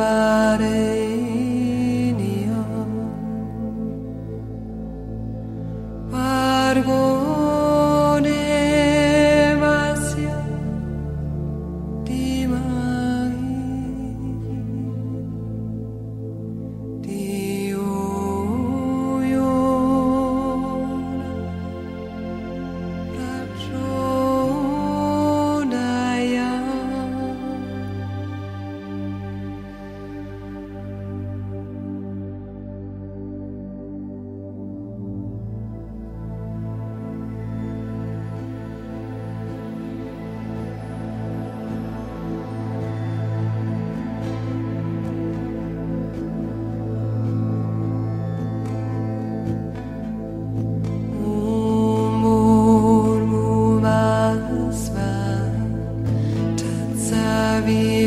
Barenion. Bargo ी